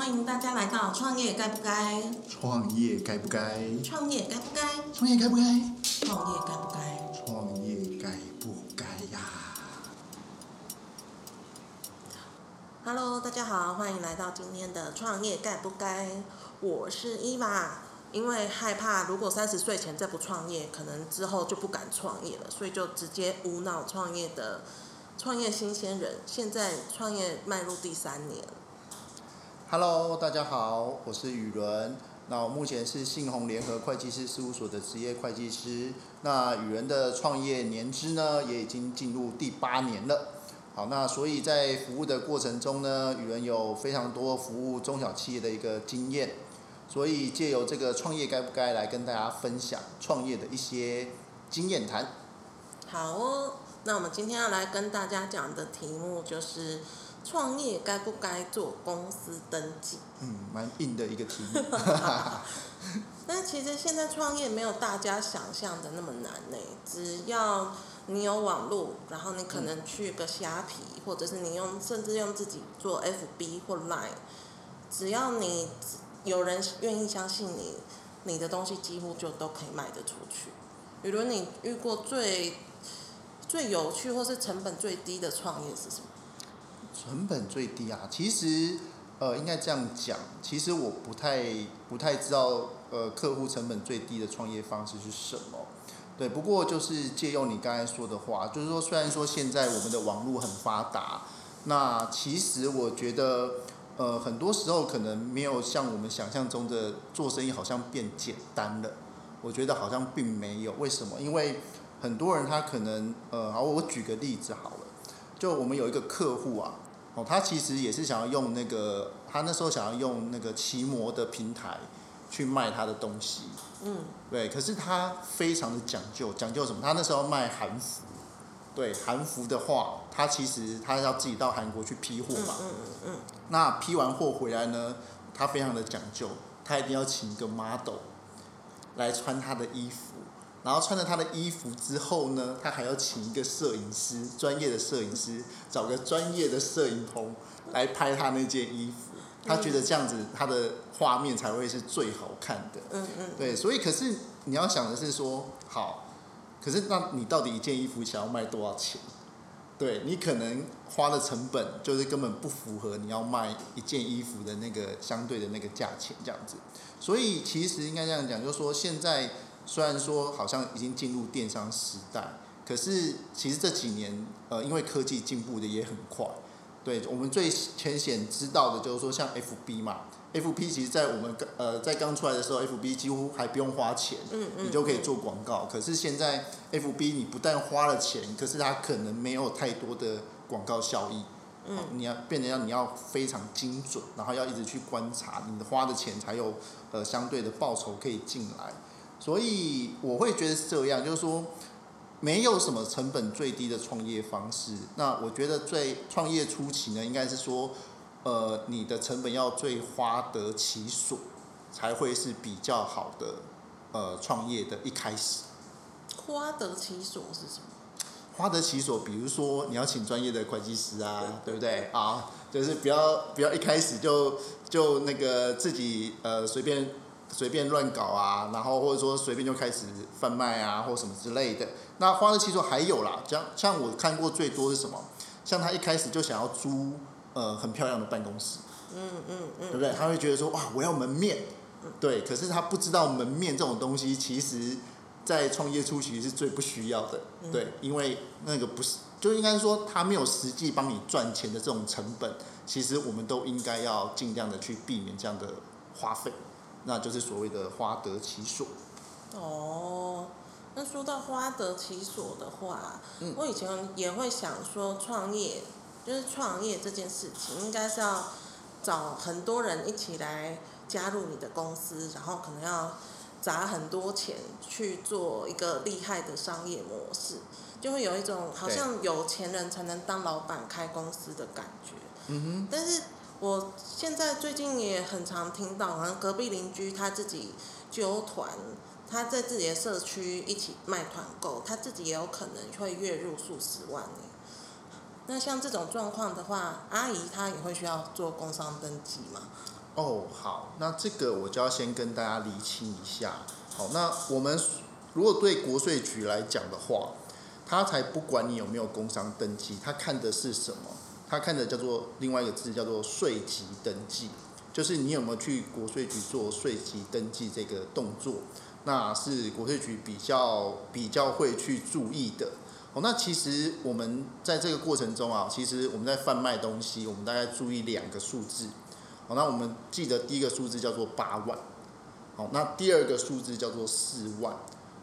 欢迎大家来到创业该不该？创业该不该？创业该不该？创业该不该？创业该不该？创业该不该呀？Hello，大家好，欢迎来到今天的创业该不该？我是伊娃。因为害怕，如果三十岁前再不创业，可能之后就不敢创业了，所以就直接无脑创业的创业新鲜人，现在创业迈入第三年。Hello，大家好，我是宇伦。那我目前是信鸿联合会计师事务所的职业会计师。那宇伦的创业年资呢，也已经进入第八年了。好，那所以在服务的过程中呢，宇伦有非常多服务中小企业的一个经验。所以借由这个创业该不该来跟大家分享创业的一些经验谈。好哦，那我们今天要来跟大家讲的题目就是创业该不该做公司登记？嗯，蛮硬的一个题目。但其实现在创业没有大家想象的那么难呢，只要你有网络，然后你可能去个虾皮，或者是你用甚至用自己做 FB 或 Line，只要你。有人愿意相信你，你的东西几乎就都可以卖得出去。比如你遇过最最有趣或是成本最低的创业是什么？成本最低啊，其实呃应该这样讲，其实我不太不太知道呃客户成本最低的创业方式是什么。对，不过就是借用你刚才说的话，就是说虽然说现在我们的网络很发达，那其实我觉得。呃，很多时候可能没有像我们想象中的做生意好像变简单了。我觉得好像并没有，为什么？因为很多人他可能呃，好，我举个例子好了，就我们有一个客户啊，哦，他其实也是想要用那个，他那时候想要用那个奇摩的平台去卖他的东西，嗯，对，可是他非常的讲究，讲究什么？他那时候卖韩服。对韩服的话，他其实他要自己到韩国去批货嘛。嗯嗯嗯那批完货回来呢，他非常的讲究，他一定要请一个 model 来穿他的衣服，然后穿着他的衣服之后呢，他还要请一个摄影师，专业的摄影师，找个专业的摄影棚来拍他那件衣服。他觉得这样子他的画面才会是最好看的。嗯嗯。对，所以可是你要想的是说，好。可是，那你到底一件衣服想要卖多少钱？对你可能花的成本就是根本不符合你要卖一件衣服的那个相对的那个价钱这样子。所以其实应该这样讲，就是说现在虽然说好像已经进入电商时代，可是其实这几年呃，因为科技进步的也很快。对我们最浅显知道的就是说像 FB 嘛。，FB 其实，在我们刚呃在刚出来的时候，F B 几乎还不用花钱，你就可以做广告。可是现在 F B 你不但花了钱，可是它可能没有太多的广告效益。嗯，你要变得要你要非常精准，然后要一直去观察，你的花的钱才有呃相对的报酬可以进来。所以我会觉得是这样，就是说没有什么成本最低的创业方式。那我觉得最创业初期呢，应该是说。呃，你的成本要最花得其所，才会是比较好的呃创业的一开始。花得其所是什么？花得其所，比如说你要请专业的会计师啊，对不对？啊，就是不要不要一开始就就那个自己呃随便随便乱搞啊，然后或者说随便就开始贩卖啊，或什么之类的。那花的其所还有啦，像像我看过最多是什么？像他一开始就想要租。呃，很漂亮的办公室，嗯嗯嗯，对不对？他会觉得说，哇，我要门面，对。可是他不知道门面这种东西，其实，在创业初期是最不需要的，对，因为那个不是，就应该说他没有实际帮你赚钱的这种成本，其实我们都应该要尽量的去避免这样的花费，那就是所谓的花得其所。哦，那说到花得其所的话，我以前也会想说创业。就是创业这件事情，应该是要找很多人一起来加入你的公司，然后可能要砸很多钱去做一个厉害的商业模式，就会有一种好像有钱人才能当老板开公司的感觉。嗯哼。但是我现在最近也很常听到，好像隔壁邻居他自己揪团，他在自己的社区一起卖团购，他自己也有可能会月入数十万那像这种状况的话，阿姨她也会需要做工商登记吗？哦，好，那这个我就要先跟大家厘清一下。好，那我们如果对国税局来讲的话，他才不管你有没有工商登记，他看的是什么？他看的叫做另外一个字叫做税籍登记，就是你有没有去国税局做税籍登记这个动作，那是国税局比较比较会去注意的。哦，那其实我们在这个过程中啊，其实我们在贩卖东西，我们大概注意两个数字。好，那我们记得第一个数字叫做八万。好，那第二个数字叫做四万。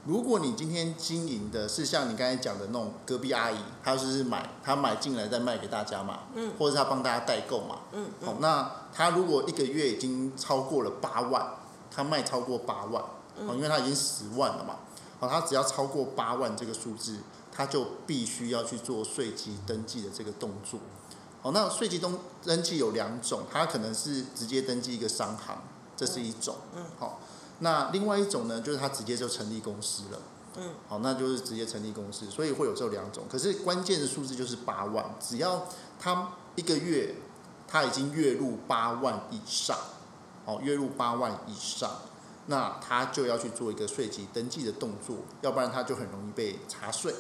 如果你今天经营的是像你刚才讲的那种隔壁阿姨，她就是买她买进来再卖给大家嘛，嗯，或者是她帮大家代购嘛，嗯，好，那她如果一个月已经超过了八万，她卖超过八万，哦，因为她已经十万了嘛，好，她只要超过八万这个数字。她就必须要去做税籍登记的这个动作。好，那税籍登登记有两种，它可能是直接登记一个商行，这是一种。嗯。好，那另外一种呢，就是他直接就成立公司了。嗯。好，那就是直接成立公司，所以会有这两种。可是关键的数字就是八万，只要他一个月他已经月入八万以上，哦，月入八万以上，那他就要去做一个税籍登记的动作，要不然他就很容易被查税。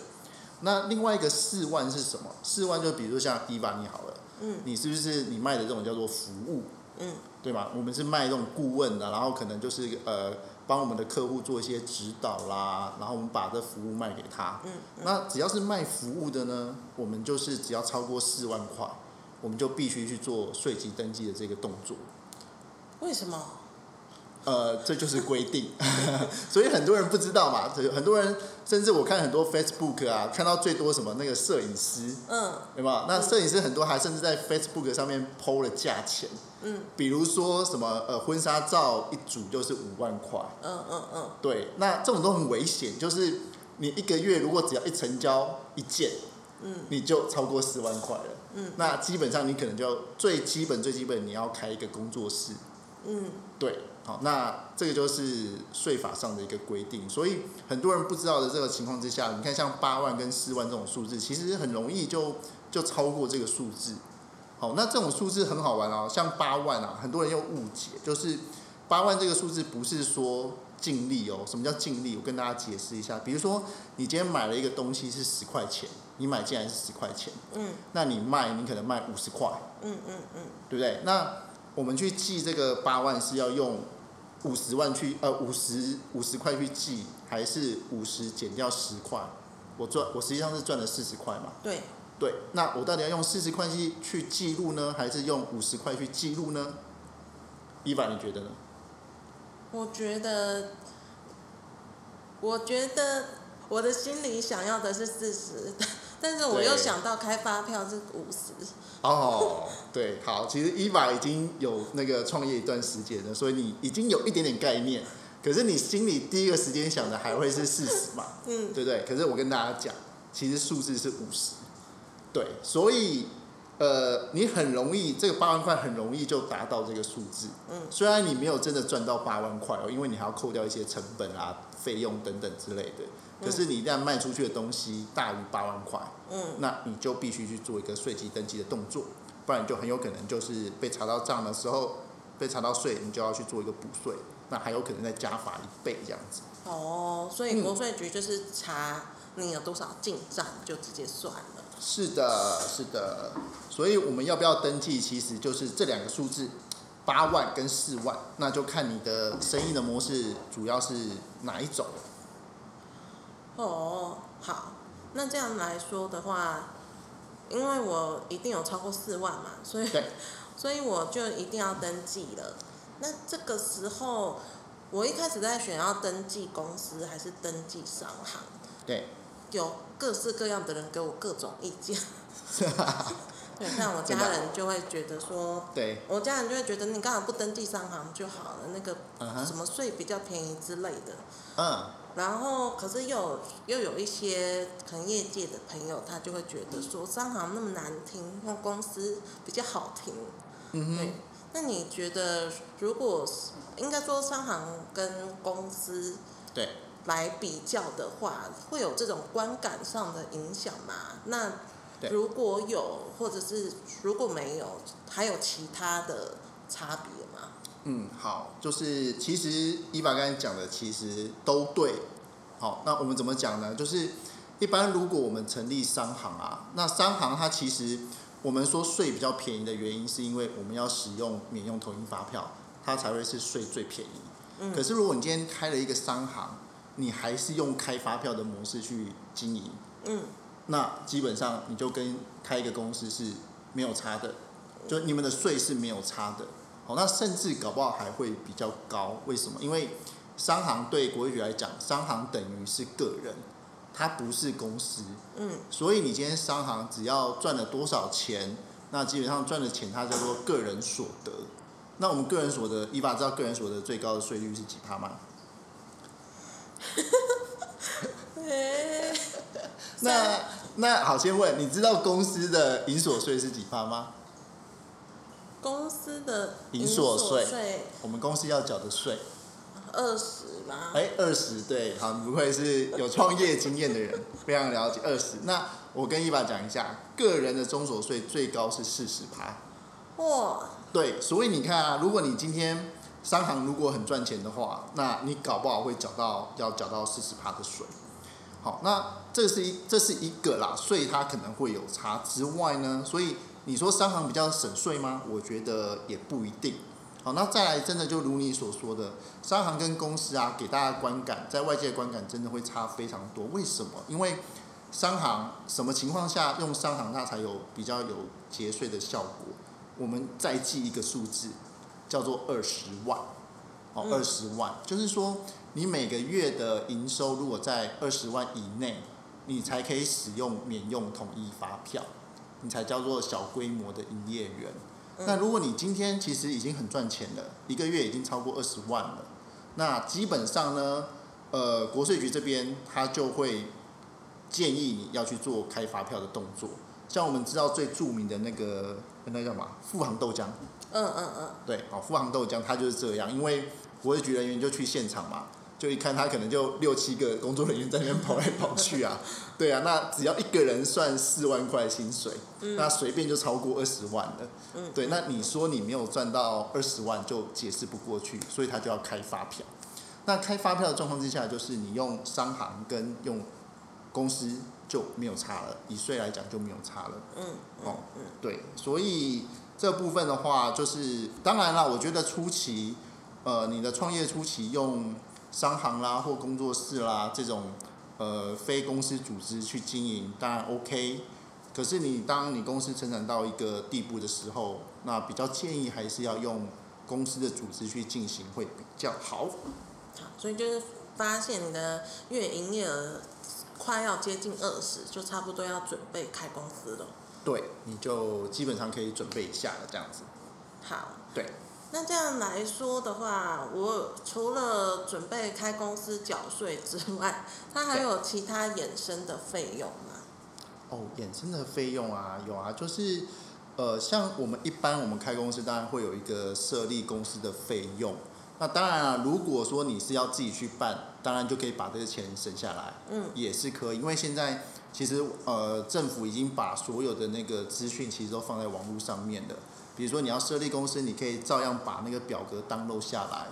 那另外一个四万是什么？四万就比如说像伊娃你好了，嗯，你是不是你卖的这种叫做服务，嗯，对吗？我们是卖这种顾问的，然后可能就是呃帮我们的客户做一些指导啦，然后我们把这服务卖给他，嗯，那只要是卖服务的呢，我们就是只要超过四万块，我们就必须去做税籍登记的这个动作。为什么？呃，这就是规定，所以很多人不知道嘛。很多人甚至我看很多 Facebook 啊，看到最多什么那个摄影师，嗯，对吧？那摄影师很多还甚至在 Facebook 上面 PO 了价钱，嗯，比如说什么呃婚纱照一组就是五万块，嗯嗯嗯，对，那这种都很危险，就是你一个月如果只要一成交一件，嗯，你就超过四万块了，嗯，那基本上你可能就最基本最基本你要开一个工作室，嗯，对。好，那这个就是税法上的一个规定，所以很多人不知道的这个情况之下，你看像八万跟四万这种数字，其实很容易就就超过这个数字。好，那这种数字很好玩哦，像八万啊，很多人又误解，就是八万这个数字不是说净利哦。什么叫净利？我跟大家解释一下，比如说你今天买了一个东西是十块钱，你买进来是十块钱，嗯，那你卖你可能卖五十块，嗯嗯嗯，对不对？那我们去记这个八万是要用。五十万去呃五十五十块去记，还是五十减掉十块，我赚我实际上是赚了四十块嘛。对。对，那我到底要用四十块去去记录呢，还是用五十块去记录呢？伊凡，你觉得呢？我觉得，我觉得我的心里想要的是四十，但是我又想到开发票是五十。哦，对，好，其实伊娃已经有那个创业一段时间了，所以你已经有一点点概念。可是你心里第一个时间想的还会是四十嘛？嗯，对不对？可是我跟大家讲，其实数字是五十。对，所以呃，你很容易这个八万块很容易就达到这个数字。嗯，虽然你没有真的赚到八万块哦，因为你还要扣掉一些成本啊、费用等等之类的。可是你一旦卖出去的东西大于八万块，嗯，那你就必须去做一个税基登记的动作，不然就很有可能就是被查到账的时候，被查到税，你就要去做一个补税，那还有可能再加罚一倍这样子。哦，所以国税局就是查你有多少进账就直接算了。是的，是的，所以我们要不要登记，其实就是这两个数字，八万跟四万，那就看你的生意的模式主要是哪一种。哦，好，那这样来说的话，因为我一定有超过四万嘛，所以，所以我就一定要登记了。那这个时候，我一开始在选要登记公司还是登记商行，对，有各式各样的人给我各种意见。对，像我家人就会觉得说，对，我家人就会觉得你干嘛不登记商行就好了，那个什么税比较便宜之类的。嗯。然后，可是又又有一些可能业界的朋友，他就会觉得说商行那么难听，用公司比较好听。嗯哼。那你觉得，如果应该说商行跟公司对来比较的话，会有这种观感上的影响吗？那如果有，或者是如果没有，还有其他的差别吗？嗯，好，就是其实伊爸刚才讲的其实都对。好，那我们怎么讲呢？就是一般如果我们成立商行啊，那商行它其实我们说税比较便宜的原因，是因为我们要使用免用投印发票，它才会是税最便宜。嗯可是如果你今天开了一个商行，你还是用开发票的模式去经营，嗯那基本上你就跟开一个公司是没有差的，就你们的税是没有差的。好，那甚至搞不好还会比较高。为什么？因为商行对国税局来讲，商行等于是个人，它不是公司，嗯所以你今天商行只要赚了多少钱，那基本上赚的钱它叫做个人所得。那我们个人所得，依法知道个人所得最高的税率是几趴吗？诶 那那好，先问，你知道公司的营所税是几趴吗？公司的营所税税我们公司要缴的税，二十吗？哎，二十，对，好，你不愧是有创业经验的人，非常了解二十。那我跟伊爸讲一下，个人的中所税最高是四十趴，哇，对，所以你看啊，如果你今天商行如果很赚钱的话，那你搞不好会缴到要缴到四十趴的税。好，那这是一这是一个啦，税它可能会有差之外呢，所以你说商行比较省税吗？我觉得也不一定。好，那再来，真的就如你所说的，商行跟公司啊，给大家观感，在外界观感真的会差非常多。为什么？因为商行什么情况下用商行它才有比较有节税的效果？我们再记一个数字，叫做二十万。哦，嗯二十万，就是说你每个月的营收如果在二十万以内，你才可以使用免用统一发票，你才叫做小规模的营业员。那如果你今天其实已经很赚钱了，一个月已经超过二十万了，那基本上呢，呃，国税局这边他就会建议你要去做开发票的动作。像我们知道最著名的那个那叫什么？富航豆浆，嗯嗯嗯，对，好，富航豆浆它就是这样，因为国税局人员就去现场嘛，就一看他可能就六七个工作人员在那边跑来跑去啊，对啊，那只要一个人算四万块薪水，那随便就超过二十万了，嗯。对，那你说你没有赚到二十万就解释不过去，所以他就要开发票。那开发票的状况之下，就是你用商行跟用公司就没有差了，以税来讲就没有差了。嗯哦，对，所以这部分的话，就是当然啦，我觉得初期，呃，你的创业初期用商行啦或工作室啦这种呃非公司组织去经营，当然 OK。可是你当你公司成长到一个地步的时候，那比较建议还是要用公司的组织去进行会比较好。好，所以就是发现你的月营业额快要接近二十，就差不多要准备开公司了。对，你就基本上可以准备一下了，这样子。好，对，那这样来说的话，我除了准备开公司缴税之外，它还有其他衍生的费用吗？哦，衍生的费用啊，有啊，就是呃，像我们一般我们开公司，当然会有一个设立公司的费用。那当然啊，如果说你是要自己去办，当然就可以把这个钱省下来，嗯也是可以。因为现在其实呃，政府已经把所有的那个资讯其实都放在网络上面了。比如说你要设立公司，你可以照样把那个表格 download 下来，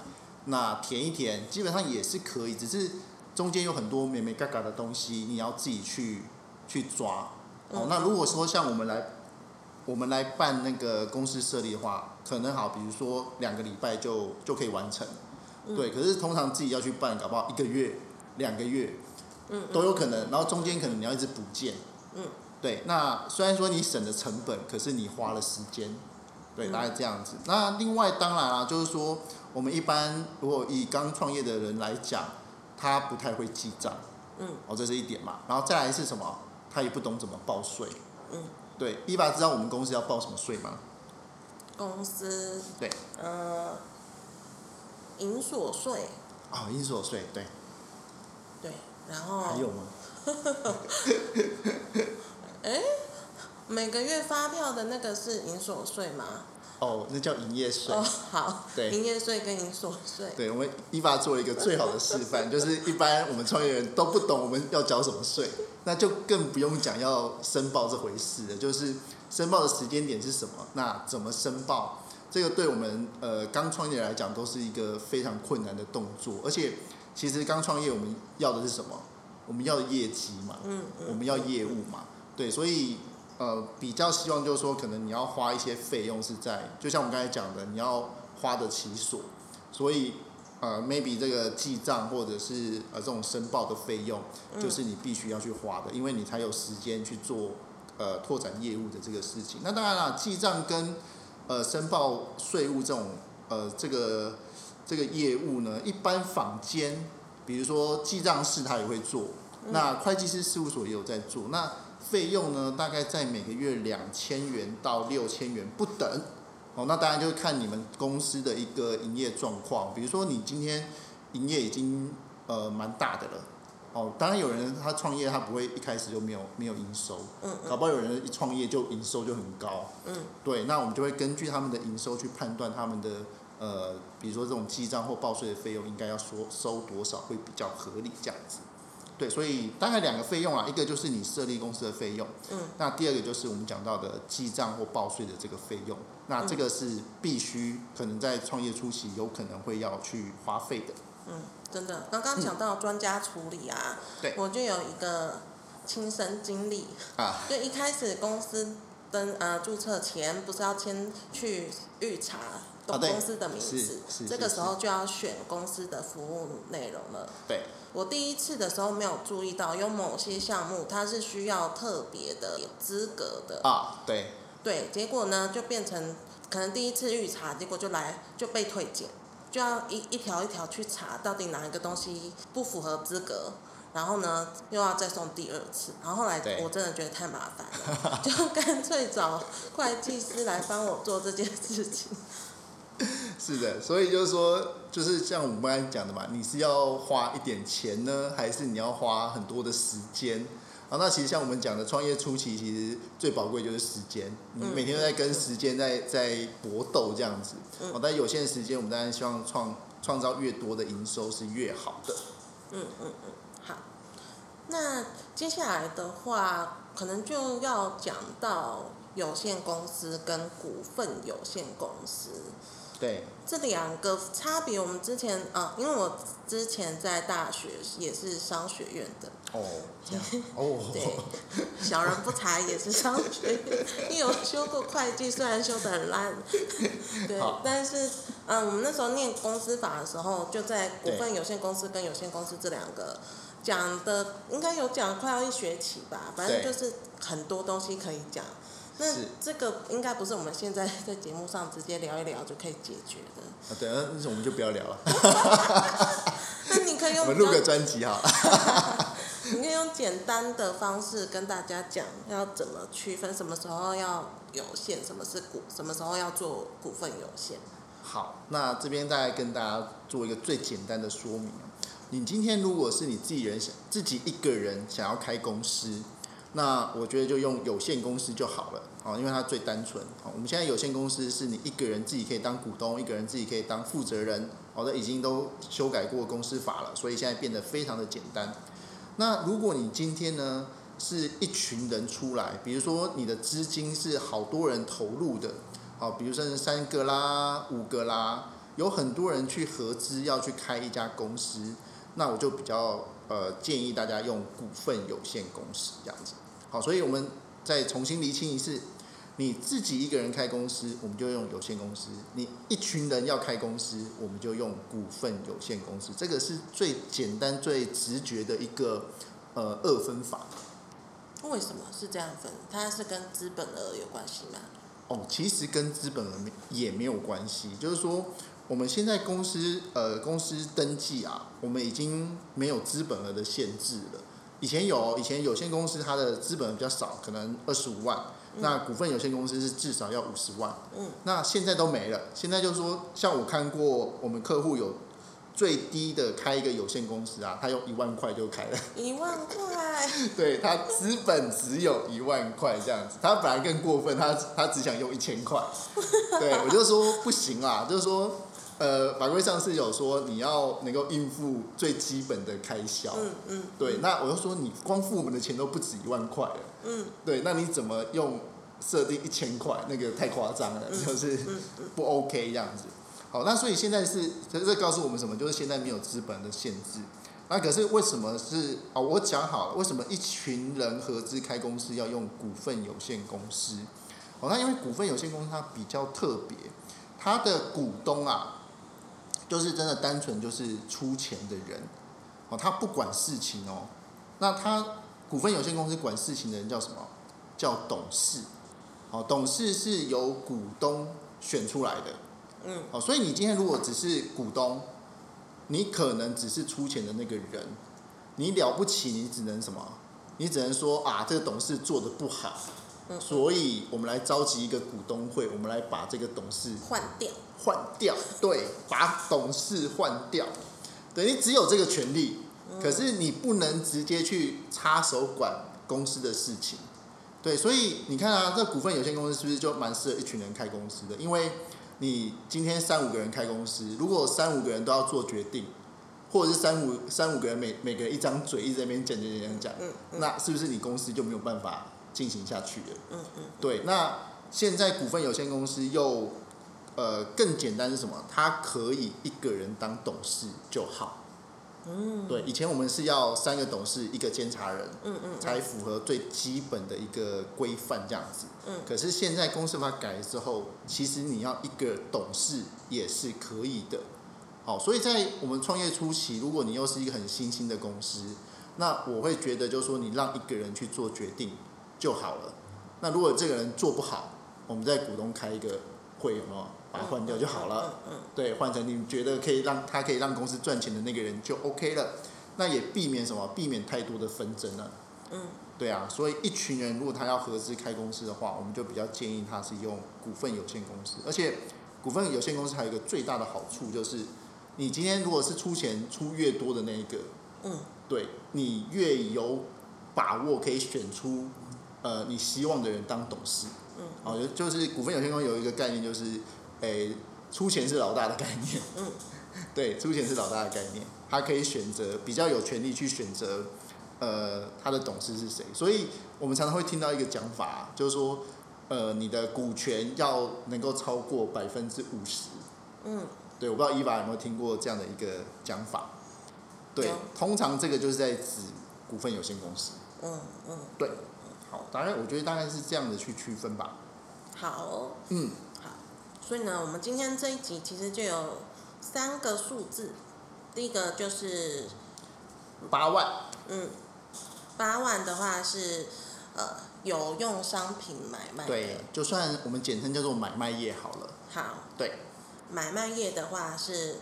那填一填，基本上也是可以，只是中间有很多美美嘎嘎的东西，你要自己去去抓。哦嗯，那如果说像我们来，我们来办那个公司设立的话，可能好，比如说两个礼拜就就可以完成。嗯对，可是通常自己要去办，搞不好一个月、两个月嗯都有可能，然后中间可能你要一直补件。嗯。对，那虽然说你省了成本，可是你花了时间。对，嗯大概这样子。那另外当然啦、就是说我们一般如果以刚创业的人来讲，他不太会记账。嗯哦，这是一点嘛。然后再来是什么？他也不懂怎么报税。嗯，对，伊爸知道我们公司要报什么税吗？公司对，呃，营所税，哦，银所税，对，对，然后还有吗？每个月发票的那个是营所税吗？哦，那叫营业税。哦，好，对营业税跟营所税，对，我们伊爸做了一个最好的示范，就是一般我们创业人都不懂我们要缴什么税，那就更不用讲要申报这回事了。就是申报的时间点是什么，那怎么申报，这个对我们呃刚创业来讲都是一个非常困难的动作，而且其实刚创业我们要的是什么？我们要业绩嘛，嗯嗯，我们要业务嘛，对，所以呃比较希望就是说，可能你要花一些费用是在，就像我们刚才讲的，你要花得起所，所以呃 maybe 这个记账或者是呃这种申报的费用，就是你必须要去花的，因为你才有时间去做呃拓展业务的这个事情。那当然了，记账跟呃申报税务这种呃这个这个业务呢，一般坊间。比如说记账师他也会做，那会计师事务所也有在做，那费用呢大概在每个月两千元到六千元不等，哦，那当然就是看你们公司的一个营业状况。比如说你今天营业已经呃蛮大的了，哦，当然有人他创业他不会一开始就没有没有营收，嗯搞不好有人一创业就营收就很高，嗯，对，那我们就会根据他们的营收去判断他们的。呃，比如说这种记账或报税的费用，应该要收收多少会比较合理这样子。对，所以大概两个费用啊，一个就是你设立公司的费用，嗯，那第二个就是我们讲到的记账或报税的这个费用，那这个是必须可能在创业初期有可能会要去花费的。嗯，真的，刚刚讲到专家处理啊，对，我就有一个亲身经历啊，就一开始公司登呃注册前，不是要先去预查。公司的名字，这个时候就要选公司的服务内容了。对，我第一次的时候没有注意到，有某些项目它是需要特别的资格的。啊，对。对，结果呢就变成可能第一次预查，结果就来就被退检，就要一一条一条去查，到底哪一个东西不符合资格，然后呢又要再送第二次，然后后来我真的觉得太麻烦了，就干脆找会计师来帮我做这件事情。是的，所以就是说，就是像我们刚才讲的嘛，你是要花一点钱呢，还是你要花很多的时间？啊，那其实像我们讲的，创业初期其实最宝贵就是时间，你每天都在跟时间在在搏斗这样子。哦，但有限时间，我们当然希望创创造越多的营收是越好的。嗯嗯嗯，好。那接下来的话，可能就要讲到有限公司跟股份有限公司。对，这两个差别，我们之前啊，因为我之前在大学也是商学院的。哦，这样哦，对，小人不才 也是商学院，你有修过会计，虽然修的很烂，对，但是嗯，我们那时候念公司法的时候，就在股份有限公司跟有限公司这两个讲的，应该有讲快要一学期吧，反正就是很多东西可以讲。那这个应该不是我们现在在节目上直接聊一聊就可以解决的。啊，对，那那我们就不要聊了。那你可以用 我们录个专辑哈。你可以用简单的方式跟大家讲，要怎么区分什么时候要有限，什么是股，什么时候要做股份有限。好，那这边大概跟大家做一个最简单的说明。你今天如果是你自己人想自己一个人想要开公司。那我觉得就用有限公司就好了，哦，因为它最单纯。哦，我们现在有限公司是你一个人自己可以当股东，一个人自己可以当负责人，哦，的已经都修改过公司法了，所以现在变得非常的简单。那如果你今天呢是一群人出来，比如说你的资金是好多人投入的，好，比如说三个啦、五个啦，有很多人去合资要去开一家公司，那我就比较呃建议大家用股份有限公司这样子。好，所以我们再重新厘清一次，你自己一个人开公司，我们就用有限公司；你一群人要开公司，我们就用股份有限公司。这个是最简单、最直觉的一个呃二分法。为什么是这样分？它是跟资本额有关系吗？哦，其实跟资本额也没有关系。就是说，我们现在公司呃公司登记啊，我们已经没有资本额的限制了。以前有，以前有限公司它的资本比较少，可能二十五万。那股份有限公司是至少要五十万。嗯。那现在都没了。现在就是说，像我看过，我们客户有最低的开一个有限公司啊，他用一万块就开了。一万块。对他资本只有一万块这样子，他本来更过分，他他只想用一千块。对，我就说不行啊，就是说。呃，法规上是有说你要能够应付最基本的开销。嗯嗯。对，那我就说你光付我们的钱都不止一万块了。嗯。对，那你怎么用设定一千块，那个太夸张了，就是不 OK 这样子。好，那所以现在是这这告诉我们什么？就是现在没有资本的限制。那可是为什么是哦？我讲好了，为什么一群人合资开公司要用股份有限公司？哦，那因为股份有限公司它比较特别，它的股东啊，就是真的单纯就是出钱的人。哦，他不管事情哦。那他股份有限公司管事情的人叫什么？叫董事。哦，董事是由股东选出来的。嗯。哦，所以你今天如果只是股东。你可能只是出钱的那个人，你了不起，你只能什么？你只能说啊，这个董事做的不好，所以我们来召集一个股东会，我们来把这个董事换掉，换掉，对，把董事换掉，对你只有这个权利，可是你不能直接去插手管公司的事情，对，所以你看啊，这股份有限公司是不是就蛮适合一群人开公司的？因为你今天三五个人开公司，如果三五个人都要做决定，或者是三五三五个人每每个人一张嘴一直在那边讲讲讲讲，那是不是你公司就没有办法进行下去了？嗯嗯。对，那现在股份有限公司又呃更简单是什么？它可以一个人当董事就好。嗯，对，以前我们是要三个董事，一个监察人，嗯嗯，才符合最基本的一个规范这样子。嗯，可是现在公司法改了之后，其实你要一个董事也是可以的。好，所以在我们创业初期，如果你又是一个很新兴的公司，那我会觉得就是说，你让一个人去做决定就好了。那如果这个人做不好，我们在股东开一个会，有没有？把它换掉就好了，对，换成你觉得可以让他可以让公司赚钱的那个人就 OK 了，那也避免什么？避免太多的纷争了。嗯，对啊，所以一群人如果他要合资开公司的话，我们就比较建议他是用股份有限公司，而且股份有限公司还有一个最大的好处就是，你今天如果是出钱出越多的那一个，嗯，对你越有把握可以选出呃你希望的人当董事。嗯，哦，就是股份有限公司有一个概念就是。诶，出钱是老大的概念。嗯，对，出钱是老大的概念，他可以选择比较有权利去选择，呃，他的董事是谁。所以我们常常会听到一个讲法，就是说，呃，你的股权要能够超过百分之五十。嗯，对，我不知道伊娃有没有听过这样的一个讲法。对，通常这个就是在指股份有限公司。嗯嗯，对，好，大概我觉得大概是这样的去区分吧。好。嗯。好所以呢，我们今天这一集其实就有三个数字，第一个就是八万。嗯，八万的话是呃有用商品买卖。对，就算我们简称叫做买卖业好了。好。对。买卖业的话是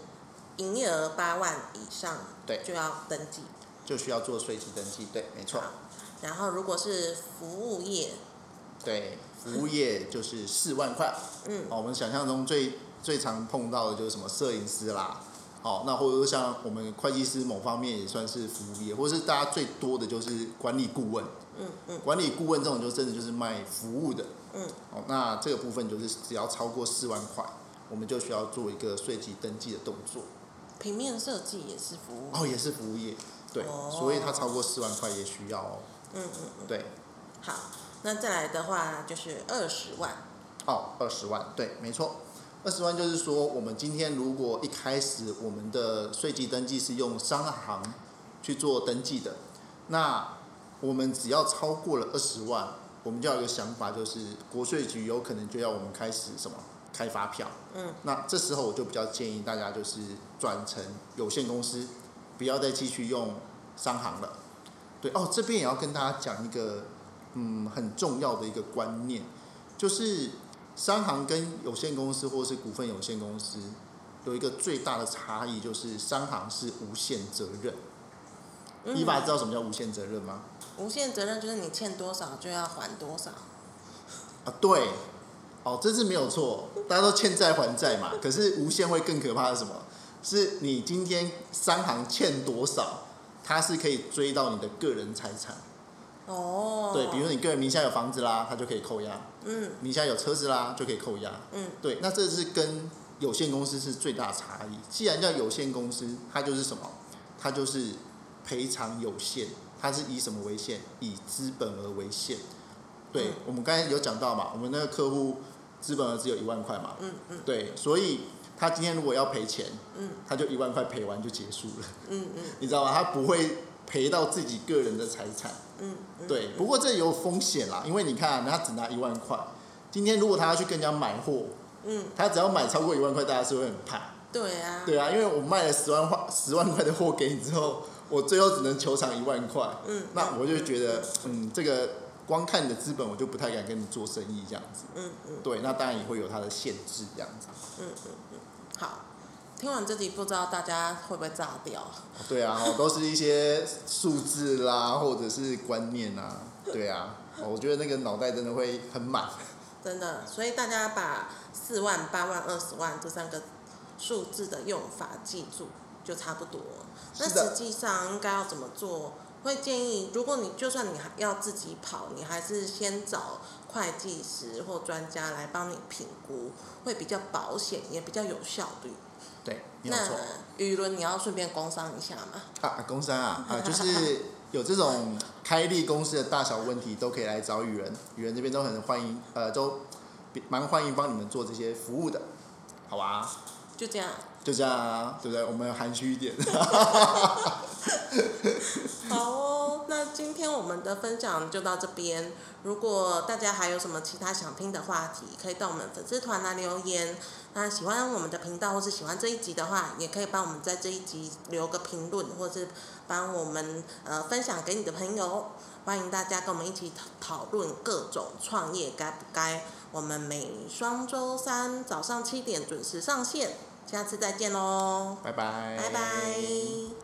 营业额八万以上，对，就要登记。就需要做税籍登记，对，没错。然后如果是服务业。对。服务业就是四万块，嗯，哦，我们想象中最最常碰到的就是什么摄影师啦，哦，那或者说像我们会计师某方面也算是服务业，或者是大家最多的就是管理顾问，嗯嗯，管理顾问这种就真的就是卖服务的，嗯，哦，那这个部分就是只要超过四万块，我们就需要做一个税籍登记的动作。平面设计也是服务？哦，也是服务业，对，所以它超过四万块也需要哦，嗯嗯嗯，对，好。那再来的话就是二十万。哦，二十万，对，没错，二十万就是说，我们今天如果一开始我们的税籍登记是用商行去做登记的，那我们只要超过了二十万，我们就要有一个想法，就是国税局有可能就要我们开始什么开发票。嗯。那这时候我就比较建议大家就是转成有限公司，不要再继续用商行了。对哦，这边也要跟大家讲一个。嗯，很重要的一个观念，就是商行跟有限公司或是股份有限公司有一个最大的差异，就是商行是无限责任。你爸知道什么叫无限责任吗？无限责任就是你欠多少就要还多少。啊，对，哦，这是没有错，大家都欠债还债嘛。可是无限会更可怕的是什么？是你今天商行欠多少，它是可以追到你的个人财产。哦，对，比如你个人名下有房子啦，他就可以扣押。嗯，名下有车子啦，就可以扣押。嗯，对，那这是跟有限公司是最大差异。既然叫有限公司，它就是什么？它就是赔偿有限，它是以什么为限？以资本额为限。对，嗯我们刚才有讲到嘛，我们那个客户资本额只有一万块嘛，嗯嗯对，所以他今天如果要赔钱，嗯。他就一万块赔完就结束了，嗯嗯。你知道吗？他不会赔到自己个人的财产。嗯嗯，对，不过这有风险啦，因为你看，他只拿一万块，今天如果他要去跟人家买货，嗯，他只要买超过一万块，大家是会很怕。对啊，对啊，因为我卖了十万块十万块的货给你之后，我最后只能求偿一万块，嗯，那我就觉得，嗯，这个光看你的资本，我就不太敢跟你做生意这样子。嗯嗯对，那当然也会有它的限制这样子。嗯嗯嗯，好，听完这集不知道大家会不会炸掉？对啊，哦，都是一些数字啦，或者是观念啊。对啊，哦我觉得那个脑袋真的会很满。真的，所以大家把四万、八万、二十万这三个数字的用法记住，就差不多。那实际上应该要怎么做？会建议，如果你就算你还要自己跑，你还是先找会计师或专家来帮你评估，会比较保险，也比较有效率。对，没有那错。宇伦，你要顺便工商一下吗？啊，工商啊，啊，就是有这种开立公司的大小问题，都可以来找雨人，雨人这边都很欢迎，呃，都比蛮欢迎帮你们做这些服务的，好吧？就这样。就这样啊，对不对？我们含蓄一点。好哦，那今天我们的分享就到这边。如果大家还有什么其他想听的话题，可以到我们粉丝团来留言。那喜欢我们的频道或是喜欢这一集的话，也可以帮我们在这一集留个评论，或是帮我们呃分享给你的朋友。欢迎大家跟我们一起讨讨论各种创业该不该。我们每双周三早上七点准时上线，下次再见喽，拜拜。拜拜。